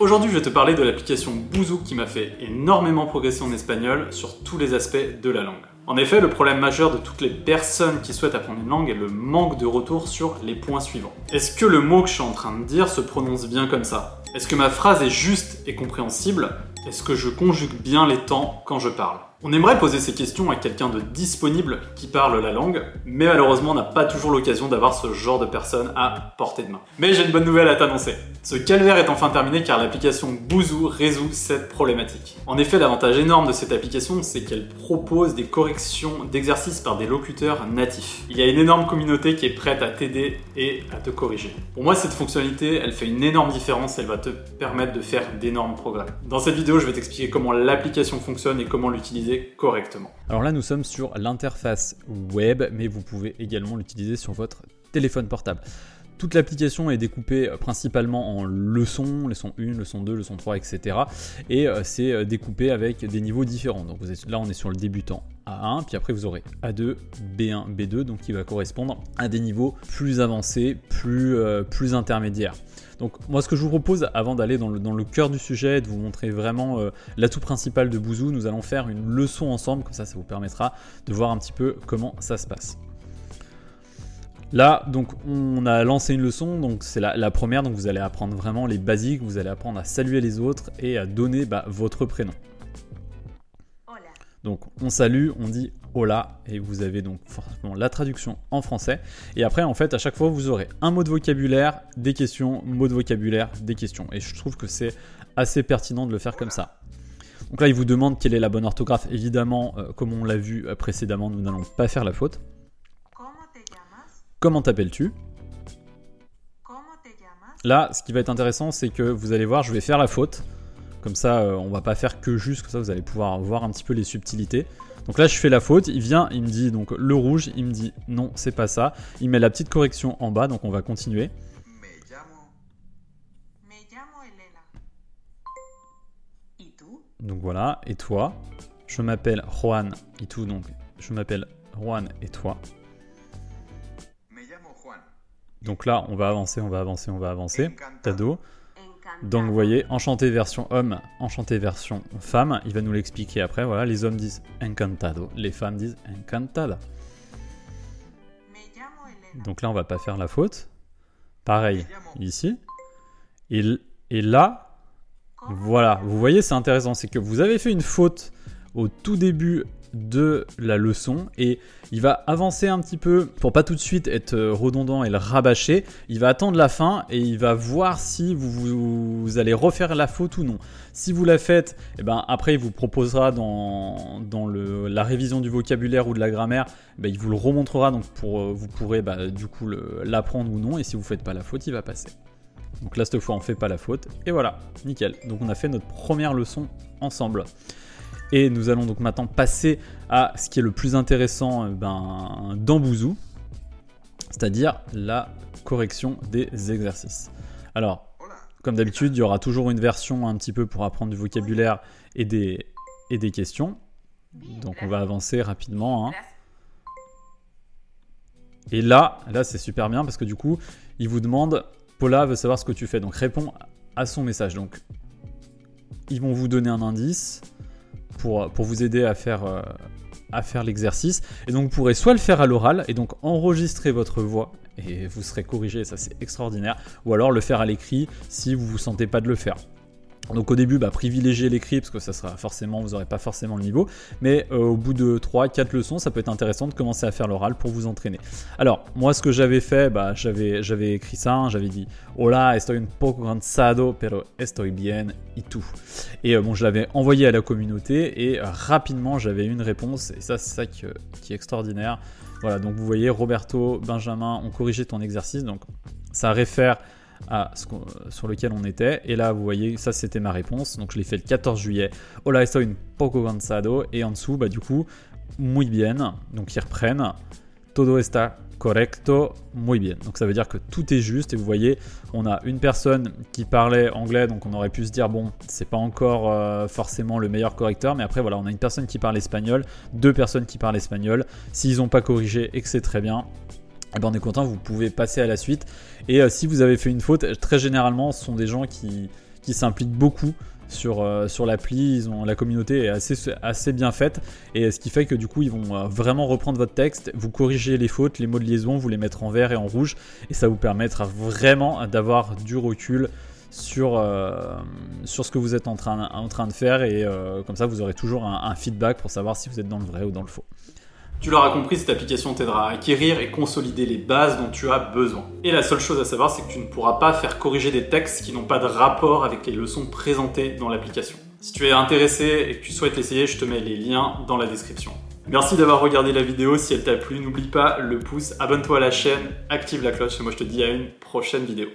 Aujourd'hui, je vais te parler de l'application Bouzou qui m'a fait énormément progresser en espagnol sur tous les aspects de la langue. En effet, le problème majeur de toutes les personnes qui souhaitent apprendre une langue est le manque de retour sur les points suivants. Est-ce que le mot que je suis en train de dire se prononce bien comme ça? Est-ce que ma phrase est juste et compréhensible? Est-ce que je conjugue bien les temps quand je parle? On aimerait poser ces questions à quelqu'un de disponible qui parle la langue, mais malheureusement on n'a pas toujours l'occasion d'avoir ce genre de personne à portée de main. Mais j'ai une bonne nouvelle à t'annoncer. Ce calvaire est enfin terminé car l'application Bouzou résout cette problématique. En effet, l'avantage énorme de cette application, c'est qu'elle propose des corrections d'exercices par des locuteurs natifs. Il y a une énorme communauté qui est prête à t'aider et à te corriger. Pour moi, cette fonctionnalité, elle fait une énorme différence, elle va te permettre de faire d'énormes progrès. Dans cette vidéo, je vais t'expliquer comment l'application fonctionne et comment l'utiliser correctement. Alors là, nous sommes sur l'interface web, mais vous pouvez également l'utiliser sur votre téléphone portable. Toute l'application est découpée euh, principalement en leçons, leçon 1, leçon 2, leçon 3, etc. Et euh, c'est euh, découpé avec des niveaux différents. Donc vous êtes, là, on est sur le débutant A1, puis après vous aurez A2, B1, B2, donc qui va correspondre à des niveaux plus avancés, plus, intermédiaires. Donc moi ce que je vous propose avant d'aller dans le, cœur du sujet et de vous montrer vraiment l'atout principal de Bouzou, nous allons faire une leçon ensemble, comme ça ça vous permettra de voir un petit peu comment ça se passe. Là, donc, on a lancé une leçon, donc c'est la, première, donc vous allez apprendre vraiment les basiques, vous allez apprendre à saluer les autres et à donner bah, votre prénom. Donc, on salue, on dit hola, et vous avez donc forcément la traduction en français. Et après, en fait, à chaque fois, vous aurez un mot de vocabulaire, des questions, mot de vocabulaire, des questions. Et je trouve que c'est assez pertinent de le faire comme ça. Donc là, il vous demande quelle est la bonne orthographe. Évidemment, euh, comme on l'a vu euh, précédemment, nous n'allons pas faire la faute. Comment t'appelles-tu? Là, ce qui va être intéressant, c'est que vous allez voir, je vais faire la faute. Comme ça, euh, on va pas faire que juste, comme ça vous allez pouvoir voir un petit peu les subtilités. Donc là, je fais la faute, il vient, il me dit donc le rouge, il me dit non, c'est pas ça. Il met la petite correction en bas, donc on va continuer. Donc voilà, et toi? Je m'appelle Juan, et tout, donc je m'appelle Juan. Et toi? Donc là, on va avancer, on va avancer, on va avancer. Tado. Donc vous voyez, enchanté version homme, enchanté version femme. Il va nous l'expliquer après. Voilà, les hommes disent encantado, les femmes disent encantada. Donc là, on va pas faire la faute. Pareil, ici. Et, et là, voilà, vous voyez, c'est intéressant. C'est que vous avez fait une faute au tout début de la leçon et il va avancer un petit peu pour pas tout de suite être euh, redondant et le rabâcher. Il va attendre la fin et il va voir si vous, vous, allez refaire la faute ou non. Si vous la faites, et eh ben après il vous proposera dans, dans le, la révision du vocabulaire ou de la grammaire, eh ben, il vous le remontrera donc pour, euh, vous pourrez bah, du coup l'apprendre ou non et si vous faites pas la faute, il va passer. Donc là cette fois on fait pas la faute et voilà, nickel. Donc on a fait notre première leçon ensemble. Et nous allons donc maintenant passer à ce qui est le plus intéressant euh, ben, dans Bouzou, c'est-à-dire la correction des exercices. Alors, comme d'habitude, il y aura toujours une version un petit peu pour apprendre du vocabulaire et des, et des questions. Donc on va avancer rapidement. Hein. Et là, là c'est super bien parce que du coup, il vous demande, Paula veut savoir ce que tu fais. Donc réponds à son message. Donc ils vont vous donner un indice pour, vous aider à faire, euh, à faire l'exercice. Et donc vous pourrez soit le faire à l'oral et donc enregistrer votre voix et vous serez corrigé, ça c'est extraordinaire, ou alors le faire à l'écrit si vous vous sentez pas de le faire. Donc au début, bah, privilégiez l'écrit parce que ça sera forcément, vous n'aurez pas forcément le niveau. Mais euh, au bout de 3-4 leçons, ça peut être intéressant de commencer à faire l'oral pour vous entraîner. Alors moi, ce que j'avais fait, bah, j'avais, j'avais écrit ça, hein, j'avais dit Hola, estoy un poco cansado, pero estoy bien y tout. Et euh, bon, je l'avais envoyé à la communauté et euh, rapidement j'avais une réponse. Et ça, c'est ça qui, qui est extraordinaire. Voilà, donc vous voyez, Roberto, Benjamin ont corrigé ton exercice. Donc ça réfère à ce sur lequel on était. Et là, vous voyez, ça c'était ma réponse. Donc je l'ai fait le 14 juillet. Hola, estoy un poco cansado. Et en dessous, bah, du coup, muy bien. Donc ils reprennent. Todo está correcto, muy bien. Donc ça veut dire que tout est juste. Et vous voyez, on a une personne qui parlait anglais, donc on aurait pu se dire bon, c'est pas encore euh, forcément le meilleur correcteur, mais après voilà, on a une personne qui parle espagnol, deux personnes qui parlent espagnol. S'ils n'ont pas corrigé et que c'est très bien, eh ben on est content, vous pouvez passer à la suite. Et euh, si vous avez fait une faute, très généralement, ce sont des gens qui, qu'ils s'impliquent beaucoup sur, euh, sur l'appli. La communauté est assez, assez bien faite et ce qui fait que du coup ils vont euh, vraiment reprendre votre texte, vous corriger les fautes, les mots de liaison, vous les mettre en vert et en rouge et ça vous permettra vraiment d'avoir du recul sur, sur ce que vous êtes en train, en train de faire et comme ça vous aurez toujours un feedback pour savoir si vous êtes dans le vrai ou dans le faux. Tu l'auras compris, cette application t'aidera à acquérir et consolider les bases dont tu as besoin. Et la seule chose à savoir, c'est que tu ne pourras pas faire corriger des textes qui n'ont pas de rapport avec les leçons présentées dans l'application. Si tu es intéressé et que tu souhaites l'essayer, je te mets les liens dans la description. Merci d'avoir regardé la vidéo, si elle t'a plu, n'oublie pas le pouce, abonne-toi à la chaîne, active la cloche et moi je te dis à une prochaine vidéo.